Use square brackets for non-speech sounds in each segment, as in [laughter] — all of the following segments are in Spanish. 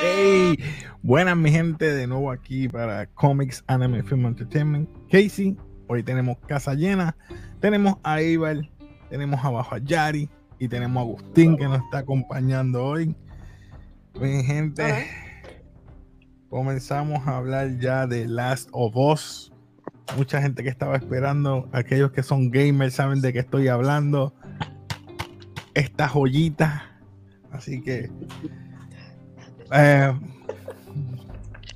Hey, buenas mi gente, de nuevo aquí para Comics Anime Film Entertainment. Casey, hoy tenemos casa llena, tenemos a Ival, tenemos abajo a Yari y tenemos a Agustín que nos está acompañando hoy. Mi gente, comenzamos a hablar ya de Last of Us. Mucha gente que estaba esperando, aquellos que son gamers saben de qué estoy hablando. Esta joyita. Así que eh,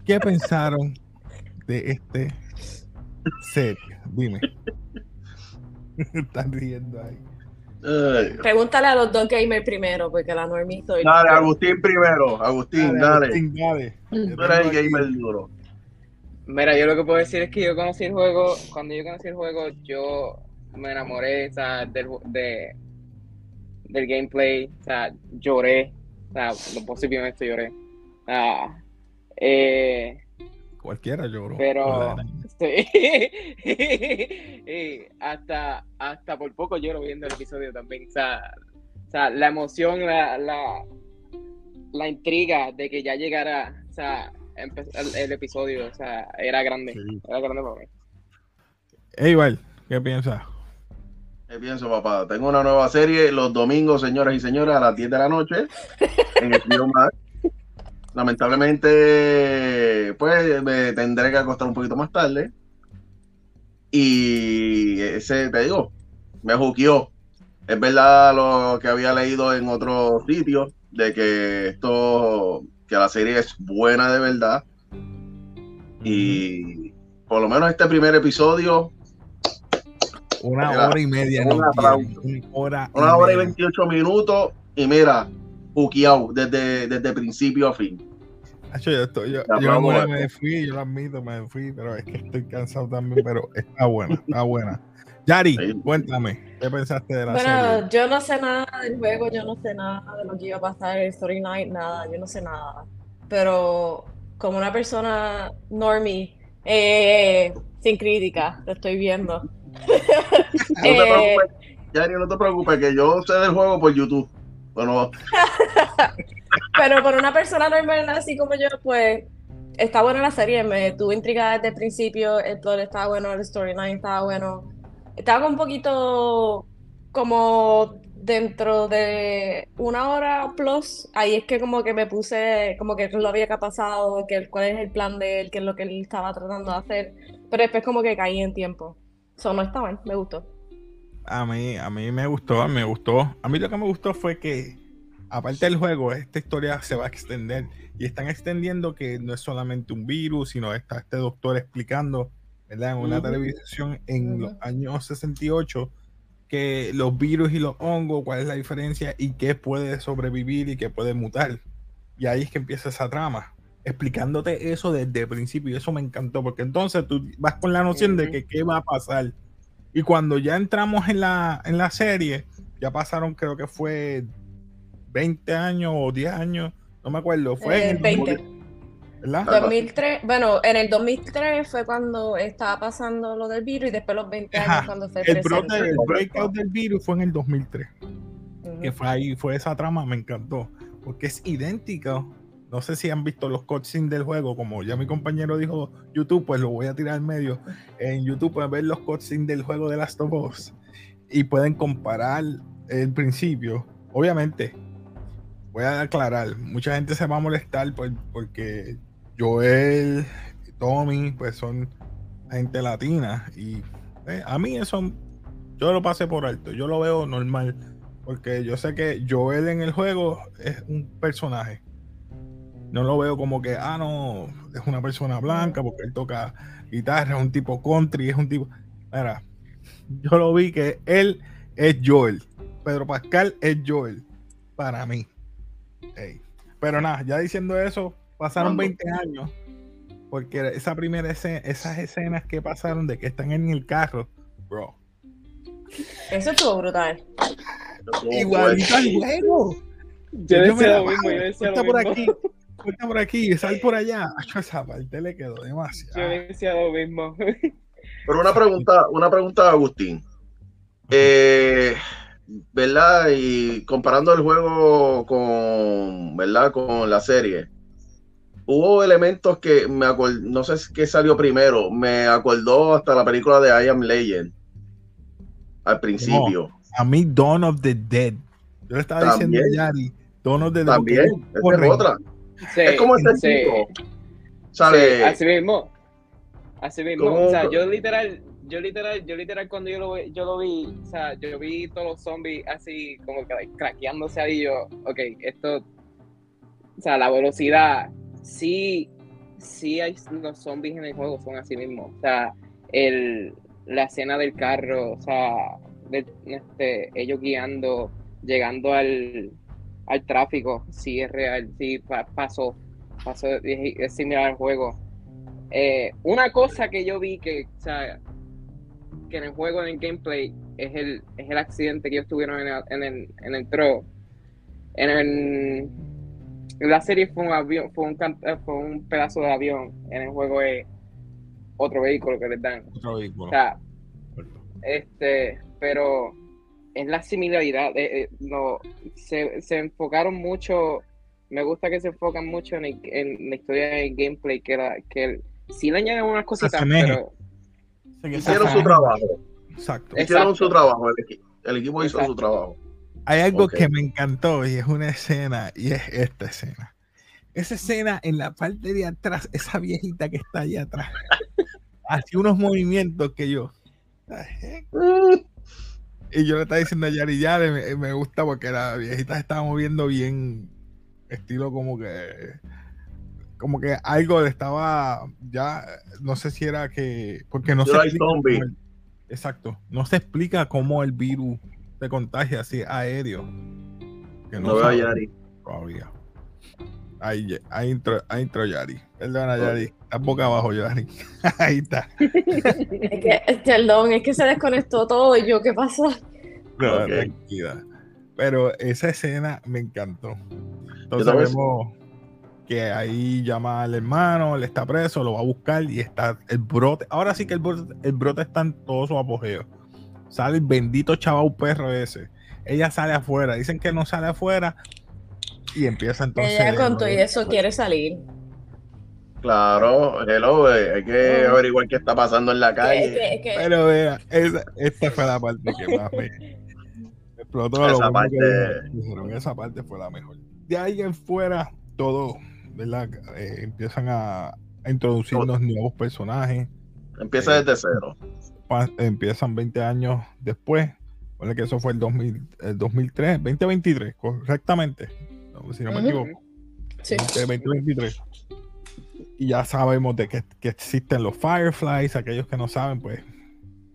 ¿Qué pensaron de este serie? Dime. [laughs] Están riendo ahí. Ay. Pregúntale a los dos gamers primero, porque la normie soy. Dale, Agustín primero. Agustín, dale. Agustín, dale. Tú eres el gamer duro. Mira, yo lo que puedo decir es que yo conocí el juego, cuando yo conocí el juego, yo me enamoré o sea, del, de, del gameplay, o sea, lloré, o sea, lo posiblemente lloré. Ah, eh, Cualquiera lloró. pero sí. Y [laughs] hasta, hasta por poco lloro viendo el episodio también. O sea, o sea, la emoción, la, la, la intriga de que ya llegara, o sea, el, el episodio, o sea, era grande. Sí. Era grande para mí. Ey, Val, ¿qué piensas? ¿Qué pienso, papá? Tengo una nueva serie los domingos, señoras y señores, a las 10 de la noche [laughs] en el Max. Lamentablemente, pues me tendré que acostar un poquito más tarde. Y ese, te digo, me juqueó. Es verdad lo que había leído en otros sitios, de que esto, que la serie es buena de verdad. Y por lo menos este primer episodio, Una Mira, hora y media. un nos aplauso. dieron, Una hora, una hora y media. 28 minutos, y mira, juqueado desde, desde principio a fin. Hacho, yo, estoy, yo, yo me, fui, yo lo admito, me fui, pero es que estoy cansado también, pero está buena, está buena. Yari, Sí. cuéntame, ¿qué pensaste de la Bueno, serie? yo no sé nada del juego, yo no sé nada de lo que iba a pasar, el story night, nada, yo no sé nada. Pero como una persona normie, eh, sin crítica, lo estoy viendo. [laughs] [laughs] No te Eh, preocupes, Yari, no te preocupes, que yo sé del juego por YouTube. Bueno, [laughs] Pero por una persona normal así como yo, pues está buena la serie, me tuvo intrigada desde el principio, el plot estaba bueno, el storyline estaba bueno. Estaba un poquito como dentro de una hora plus, ahí es que como que me puse, como que lo había que ha pasado, que, cuál es el plan de él, qué es lo que él estaba tratando de hacer, pero después como que caí en tiempo. Eso no está mal, me gustó. A mí, a mí me gustó, me gustó. A mí lo que me gustó fue que, aparte del juego, esta historia se va a extender. Y están extendiendo que no es solamente un virus, sino está este doctor explicando, ¿verdad? En una Ujú. televisión en los años 68, que los virus y los hongos, cuál es la diferencia y qué puede sobrevivir y qué puede mutar. Y ahí es que empieza esa trama, explicándote eso desde el principio. Y eso me encantó, porque entonces tú vas con la noción de Ujú. que qué va a pasar. Y cuando ya entramos en la, en la serie, ya pasaron, creo que fue 20 años o 10 años, no me acuerdo. Fue Eh, en el 20. 2000, ¿verdad? Algo así. 2003, bueno, en el 2003 fue cuando estaba pasando lo del virus y después los 20 años Ajá. cuando fue El, brote, el breakout del virus fue en el 2003. Ujú. Que fue ahí, fue esa trama, me encantó. Porque es idéntico. No sé si han visto los cutscenes del juego, como ya mi compañero dijo YouTube, pues lo voy a tirar al medio. En YouTube pueden ver los cutscenes del juego de Last of Us y pueden comparar el principio. Obviamente, voy a aclarar, mucha gente se va a molestar por- porque Joel, Tommy, pues son gente latina y eh, a mí eso yo lo pasé por alto, yo lo veo normal porque yo sé que Joel en el juego es un personaje. No lo veo como que, ah, no, es una persona blanca porque él toca guitarra, es un tipo country, es un tipo. Mira, yo lo vi que él es Joel. Pedro Pascal es Joel. Para mí. Ey. Pero nada, ya diciendo eso, pasaron Mando. 20 años. Porque esa primera escena, esas escenas que pasaron de que están en el carro, bro. Eso estuvo brutal. Igualito al juego. Yo Yo decía lo mismo, yo decía lo por mismo. aquí, corta por aquí, sal por allá. [laughs] Esa parte le quedó Yo demasiado. decía lo mismo. Pero una pregunta, una pregunta, Agustín. Eh, ¿Verdad? Y comparando el juego con, ¿verdad? Con la serie. Hubo elementos que me acordó, no sé qué salió primero, me acordó hasta la película de I Am Legend. Al principio. A mí, Dawn of the Dead. Yo le estaba diciendo También. a Yari, Dawn of the Dead. También, es otra. Sí, es como este sí, tipo. ¿Sabes? sí, así mismo. Así mismo. ¿Cómo? O sea, yo literal, yo literal, yo literal cuando yo lo, yo lo vi, o sea, yo vi todos los zombies así como que craqueándose ahí, yo, ok, esto, o sea, la velocidad, sí, sí hay los zombies en el juego, son así mismo. O sea, el, la escena del carro, o sea, este, ellos guiando, llegando al, al tráfico, sí es real, sí pa- pasó, pasó, es, es similar al juego. Eh, una cosa que yo vi que, o sea, que en el juego, en el gameplay, es el, es el accidente que ellos tuvieron en el, en el, en el tro. En, el- en la serie fue un avión, fue un, eh, fue un pedazo de avión. En el juego es otro vehículo que les dan. Otro vehículo. O sea, este, pero es la similaridad. eh, eh, no, se, se enfocaron mucho. Me gusta que se enfocan mucho en, el- en la historia del gameplay, que, la, que el- sí le añaden unas cositas, pero Hicieron su trabajo. Exacto. Eh, Hicieron Exacto. su trabajo. El, equi- el equipo hizo Exacto. su trabajo. Hay algo que me encantó y es una escena, y es esta escena. Esa escena en la parte de atrás, esa viejita que está allá atrás, [laughs] hacía unos movimientos que yo. "What the heck?". Y yo le estaba diciendo a Yari, Yari, me, me gusta porque la viejita se estaba moviendo bien, estilo como que. Como que algo le estaba. Ya, no sé si era que. Porque no Yo se explica el- exacto. No se explica cómo el virus se contagia así aéreo. Que No veo a Yari. Todavía. Ahí, ahí entró, ahí entró Yari. Perdona, Ok. Yari. Está boca abajo, Yari. [laughs] ahí está. Es que, perdón, es que se desconectó todo y yo, ¿qué pasó? No, Ok. tranquila. Pero esa escena me encantó. Entonces vemos que ahí llama al hermano, él está preso, lo va a buscar y está el brote. Ahora sí que el brote, el brote está en todo su apogeo. Sale el bendito chaval perro ese. Ella sale afuera. Dicen que no sale afuera. Y empieza entonces. Ella con todo y eso quiere salir. Claro, hello, eh, hay que Oh. averiguar qué está pasando en la calle. Pero vea, esa, esta fue la parte que más me explotó. Esa lo parte- que dijeron, esa parte fue la mejor. De ahí en fuera, todo, ¿verdad? Eh, empiezan a, a introducirnos nuevos personajes. Empieza desde cero. empiezan 20 años después. Ponle que eso fue el, 2000, el 2003, 2023, correctamente. Si no me equivoco. sí. 2023. Y ya sabemos de que, que existen los Fireflies. Aquellos que no saben, pues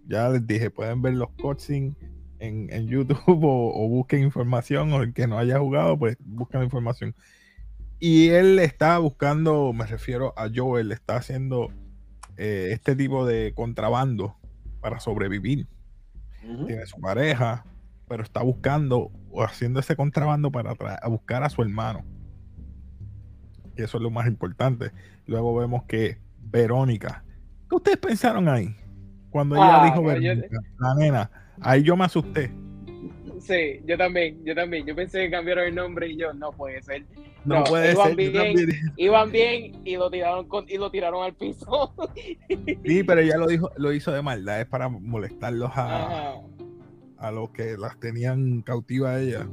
ya les dije, pueden ver los cutscenes en, en YouTube [laughs] o, o busquen información. O el que no haya jugado, pues busquen información. Y él está buscando, me refiero a Joel, está haciendo eh, este tipo de contrabando para sobrevivir. Tiene su pareja, pero está buscando o haciendo ese contrabando para a buscar a su hermano. Y eso es lo más importante. Luego vemos que Verónica. ¿Qué ustedes pensaron ahí? Cuando ella Ah, dijo yo- Verónica, la nena, ahí yo me asusté. Sí, yo también, yo también. Yo pensé que cambiaron el nombre y yo, no puede ser. No, No, puede iban ser. bien. Iban bien y lo tiraron con, y lo tiraron al piso. [laughs] Sí, pero ella lo dijo, lo hizo de maldad, es para molestarlos a, Ajá. a los que las tenían cautiva a ella.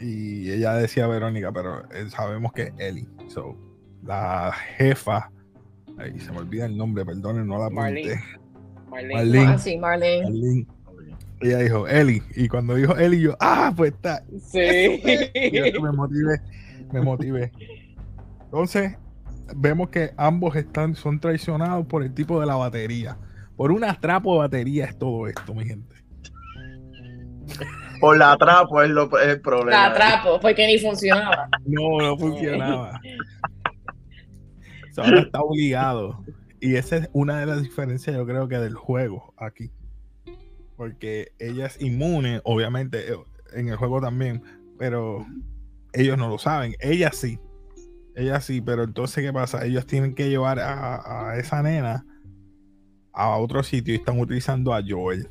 Y ella decía Verónica, pero eh, sabemos que es Ellie. So, la jefa, ahí se me olvida el nombre, perdonen, no la apunté. Marlene. Marlene. Marlene. Ah, sí, Marlene. Marlene. Ella dijo Eli, y cuando dijo Eli, yo, ah, pues está. Sí. Me motivé, me motivé. Entonces, vemos que ambos están, son traicionados por el tipo de la batería. Por un atrapo de batería es todo esto, mi gente. Por la atrapo es, lo, es el problema. La atrapo, porque ni funcionaba. No, no funcionaba. So, ahora está obligado. Y esa es una de las diferencias, yo creo que del juego aquí. Porque ella es inmune, obviamente, eh, en el juego también, pero ellos no lo saben. Ella sí. Ella sí, pero entonces, ¿qué pasa? Ellos tienen que llevar a, a esa nena a otro sitio y están utilizando a Joel.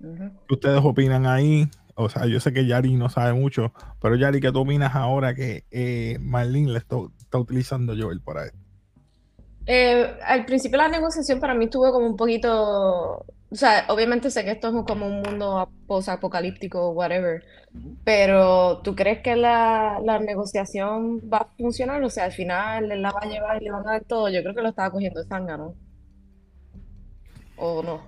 Ujú. ¿Qué ustedes opinan ahí? O sea, yo sé que Yari no sabe mucho, pero Yari, ¿qué tú opinas ahora que eh, Marlene le está, está utilizando a Joel para esto? Eh, al principio la negociación para mí estuvo como un poquito, o sea, obviamente sé que esto es como un mundo post-apocalíptico, whatever, pero ¿tú crees que la, la negociación va a funcionar? O sea, al final él la va a llevar y le van a dar todo. Yo creo que lo estaba cogiendo de ¿no? ¿O no?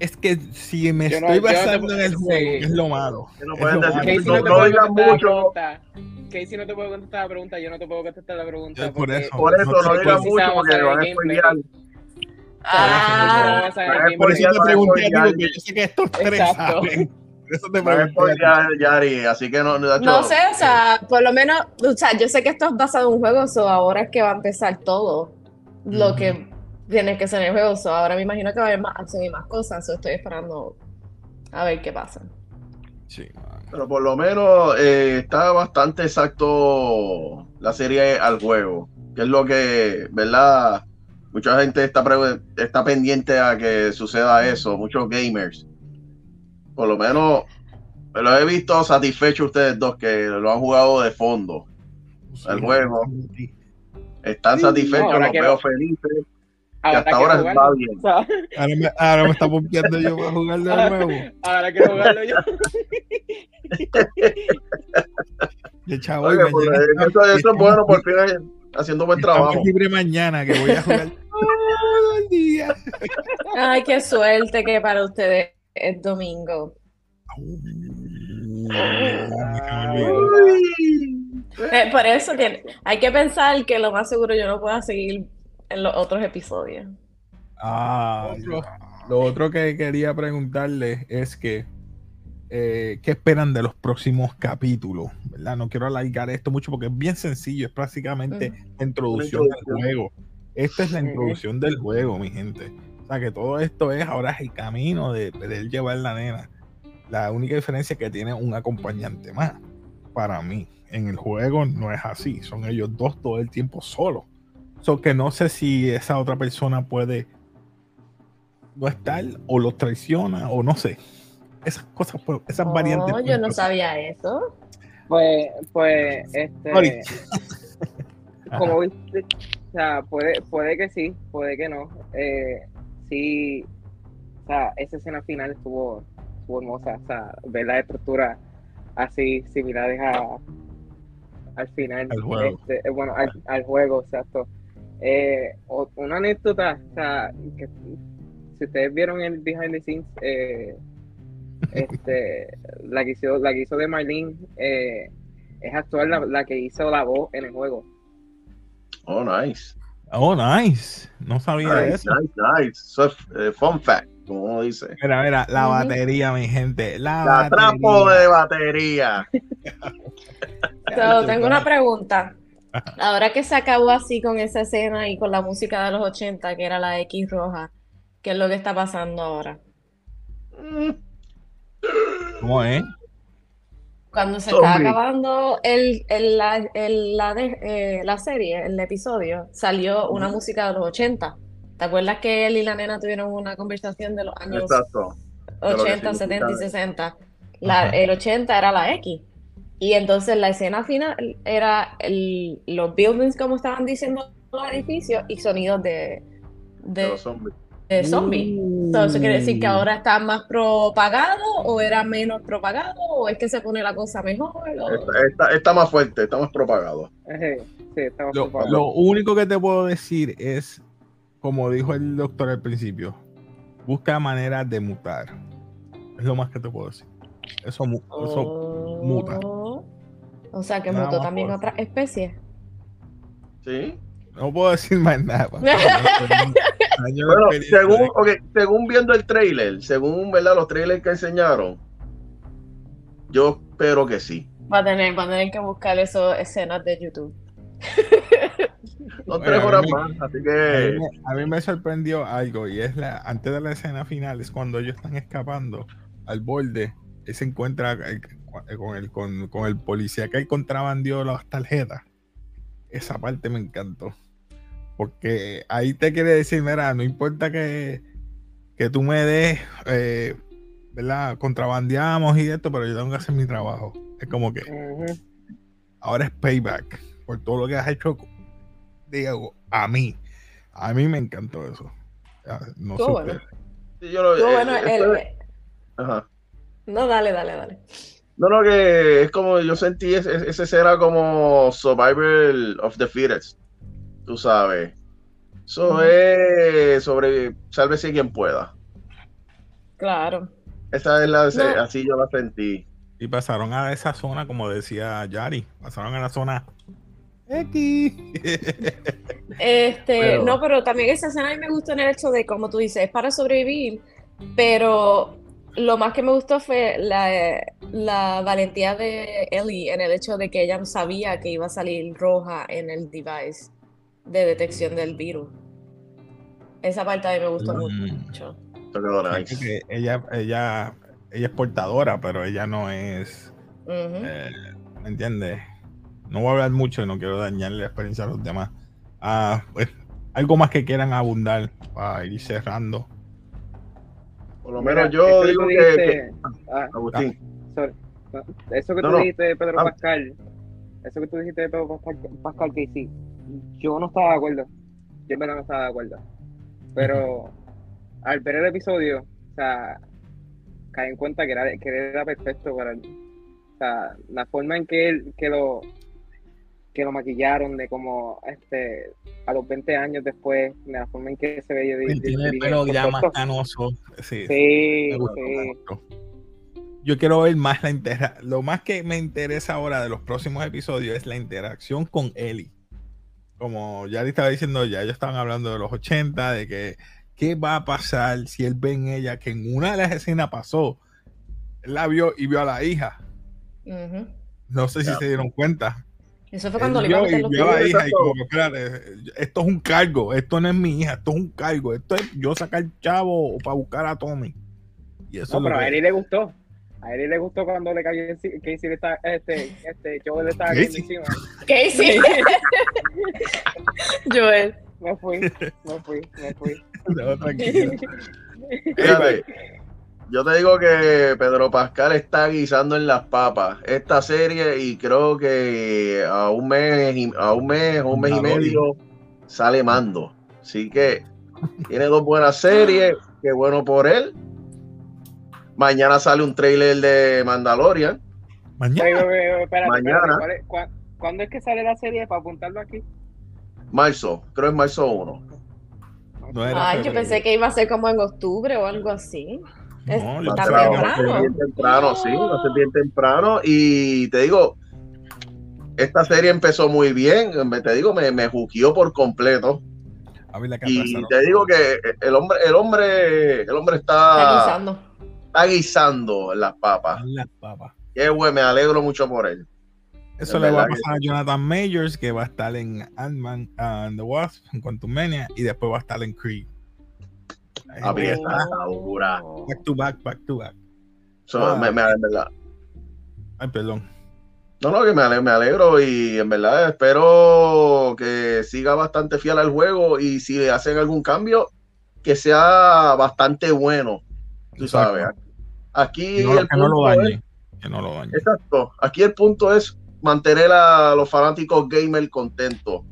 Es que si me Yo estoy no basando puedo- en el juego, sí. es lo malo. No lo decir. Casey no- no te no puede digas contestar la mucho. pregunta. Casey no te puede contestar la pregunta, yo no te puedo contestar la pregunta. Es por porque- eso. Por eso no digas mucho porque a van a. Ah, Ah. Por eso te pregunté a ti, spoilear. porque yo sé que estos tres Exacto. [laughs] saben. Eso te pregunté. Yari, así que no, no, No sé, o sea, por lo menos, o sea, yo sé que esto es basado en un juego, so ahora es que va a empezar todo lo que tiene que ser en el juego, so ahora me imagino que va a haber más acción y más cosas, so estoy esperando a ver qué pasa. Sí. Pero por lo menos eh, está bastante exacto la serie al juego, que es lo que, ¿verdad? Mucha gente está, pre- está pendiente a que suceda eso, muchos gamers. Por lo menos me lo he visto satisfecho ustedes dos que lo han jugado de fondo. El juego. Están Sí, satisfechos, los veo felices, que hasta ahora jugarlo. va bien. [laughs] Ahora me, ahora me está pompeando yo para jugar de nuevo. Ahora quiero jugarlo yo. [laughs] De chavo, Oye, pues, eso, eso es bueno, por [laughs] fin haciendo buen estamos trabajo. libre mañana que voy a jugar [laughs] todo el día. Ay, qué suerte que para ustedes es domingo. Eh, por eso que hay que pensar que lo más seguro yo no pueda seguir en los otros episodios. Ah, lo otro que quería preguntarle es que eh, ¿qué esperan de los próximos capítulos? ¿Verdad? No quiero alargar esto mucho porque es bien sencillo, es prácticamente la introducción del juego. Esta es la introducción del juego, mi gente. O sea que todo esto es ahora es el camino de, de él llevar la nena. La única diferencia es que tiene un acompañante más. Para mí, en el juego no es así. Son ellos dos todo el tiempo solos. So que no sé si esa otra persona puede no estar o los traiciona o no sé. Esas cosas, esas variantes. Oh, yo no sabía eso. Pues, pues, este, Sorry. [laughs] como viste, o sea, puede, puede que sí, puede que no. Eh, sí, o sea, esa escena final estuvo, estuvo hermosa, o sea, ver la estructura así similares a al final, Al juego. este, eh, bueno, al, al juego, exacto. Eh, o- una anécdota, o sea, que si ustedes vieron el behind the scenes, eh, este, la que hizo, la que hizo de Marlene, eh, es actual la, la que hizo la voz en el juego. Oh, nice. Oh, nice. No sabía Nice, eso. nice, nice. Eso es eh, fun fact, como uno dice. Mira, mira, la batería, mi gente. La, La trapo de batería. [laughs] So, tengo una pregunta. [laughs] Ahora que se acabó así con esa escena y con la música de los 80, que era la X roja, ¿qué es lo que está pasando ahora? Mm, ¿Cómo es? Cuando se está Zombie. acabando el, el- la, el- la de- eh, la serie, el episodio, salió una música de los 80. ¿Te acuerdas que él y la nena tuvieron una conversación de los años Exacto. de lo que 80, 70 y significa. 60? La- el 80 era la X. Y entonces la escena final era el- los buildings, como estaban diciendo los edificios, y sonidos de, De de, los zombies. De zombies. So, ¿Eso quiere decir que Uh. ahora está más propagado o era menos propagado o es que se pone la cosa mejor? o- Está, está- está más fuerte, está más propagado. Lo, único que te puedo decir es, como dijo el doctor al principio, busca maneras de mutar. Es lo más que te puedo decir. Eso, mu- eso Oh. muta. O sea que Nada mutó también otras especies. ¿Sí? no puedo decir más nada. [laughs] Bueno, según, de- ok, según viendo el trailer, según ¿verdad? los trailers que enseñaron, yo espero que sí. Va a tener, va a tener que buscar esas escenas de YouTube. Son Bueno, tres a mí horas me- más, así A mí, que me, a mí me sorprendió algo y es la antes de la escena final es cuando ellos están escapando al borde él se encuentra eh, con el, con, con el policía que él contrabandió las tarjetas. Esa parte me encantó. Porque ahí te quiere decir, mira, no importa que, que tú me des, eh, ¿verdad? Contrabandeamos y esto, pero yo tengo que hacer mi trabajo. Es como que ahora es payback por todo lo que has hecho, digo, a mí. A mí me encantó eso. No sé bueno. Sí, yo lo, eh, bueno el, Ajá. No, dale, dale, dale. No, no, que es como yo sentí, ese, ese será como Survivor of the Fittest tú sabes. Eso es sobre sálvese quien pueda. Claro. Esa es la, así yo la sentí. Y pasaron a esa zona, como decía Yari, pasaron a la zona X. [laughs] Este, no, pero también esa escena a mí me gustó en el hecho de, como tú dices, es para sobrevivir, pero lo más que me gustó fue la, la, valentía de Ellie en el hecho de que ella sabía que iba a salir roja en el device de detección del virus. Esa parte a mí me gustó mm. mucho. ella, ella, ella es portadora, pero ella no es. Eh, ¿Me entiendes? No voy a hablar mucho, no quiero dañarle la experiencia a los demás. Ah, pues, algo más que quieran abundar para ir cerrando. Por lo menos yo digo que, ah, Agustín. Eso que tú dijiste Pedro ah. Pascal, eso que tú dijiste de Pedro Pascal, Pascal que sí, yo no estaba de acuerdo. Yo en verdad no estaba de acuerdo. Pero al ver el episodio, o sea, caí en cuenta que era, que era perfecto para él. O sea, la forma en que él, que lo que lo maquillaron de como este a los 20 años después, de la forma en que se veía tiene el pelo ya más canoso. Sí, sí, Yo quiero ver más la interacción. Lo más que me interesa ahora de los próximos episodios es la interacción con Ellie como ya le estaba diciendo, ya ellos estaban hablando de los 80, de que qué va a pasar si él ve en ella que en una de las escenas pasó, él la vio y vio a la hija. No sé si se dieron cuenta. Eso fue cuando le vio, y vio a la hija y como, esto es un cargo, esto no es mi hija, esto es un cargo, esto es yo sacar chavo para buscar a Tommy. Y eso no, pero a él le gustó. A él le gustó cuando le cayó Casey le está, este, este, Joel le estaba cayendo encima. Casey. [laughs] Joel. Me fui, me fui, me fui. [laughs] yo te digo que Pedro Pascal está guisando en las papas esta serie y creo que a un mes, a un mes, un mes y medio sale mando. Así que tiene dos buenas series, qué bueno por él Mañana sale un trailer de Mandalorian. Mañana. Mañana. ¿Cuándo es que sale la serie para apuntarlo aquí? Marzo, creo es marzo 1. Ay, yo pensé que iba a ser como en octubre o algo así. No, está temprano. Bien temprano, sí, va a ser bien temprano. Y te digo, esta serie empezó muy bien. Te digo, me, me juqueó por completo. Y te digo que el hombre, el hombre, el hombre está está guisando las papas. Las papas. Qué bueno, me alegro mucho por él. Eso le va a pasar a Jonathan Majors, que va a estar en Ant-Man and the Wasp, en Quantumania, y después va a estar en Creed. Ahí está, Back to back, back to back. So, me, me, verdad. Ay, perdón. No, no, que me alegro, me alegro y en verdad espero que siga bastante fiel al juego y si le hacen algún cambio, que sea bastante bueno Tú sabes. Aquí no, el punto lo dañe, que no lo dañe. Exacto. Aquí el punto es mantener a los fanáticos gamer contentos.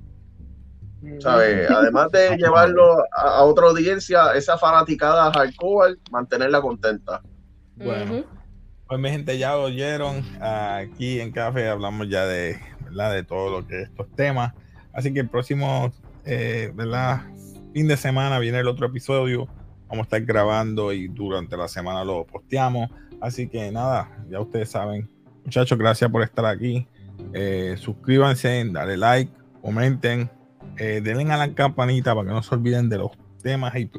¿Sabes? Además de [laughs] llevarlo a, otra audiencia, esa fanaticada hardcore, mantenerla contenta. Bueno, pues mi gente ya oyeron. Aquí en Café hablamos ya de, ¿verdad? de todo lo que estos temas. Así que el próximo eh, ¿verdad? fin de semana viene el otro episodio Vamos a estar grabando y durante la semana lo posteamos. Así que nada, ya ustedes saben. Muchachos, gracias por estar aquí. Eh, suscríbanse, dale like, comenten, eh, denle a la campanita para que no se olviden de los temas y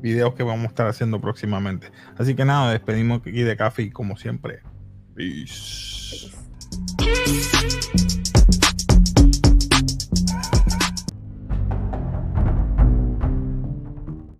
videos que vamos a estar haciendo próximamente. Así que nada, despedimos aquí de café como siempre. Peace.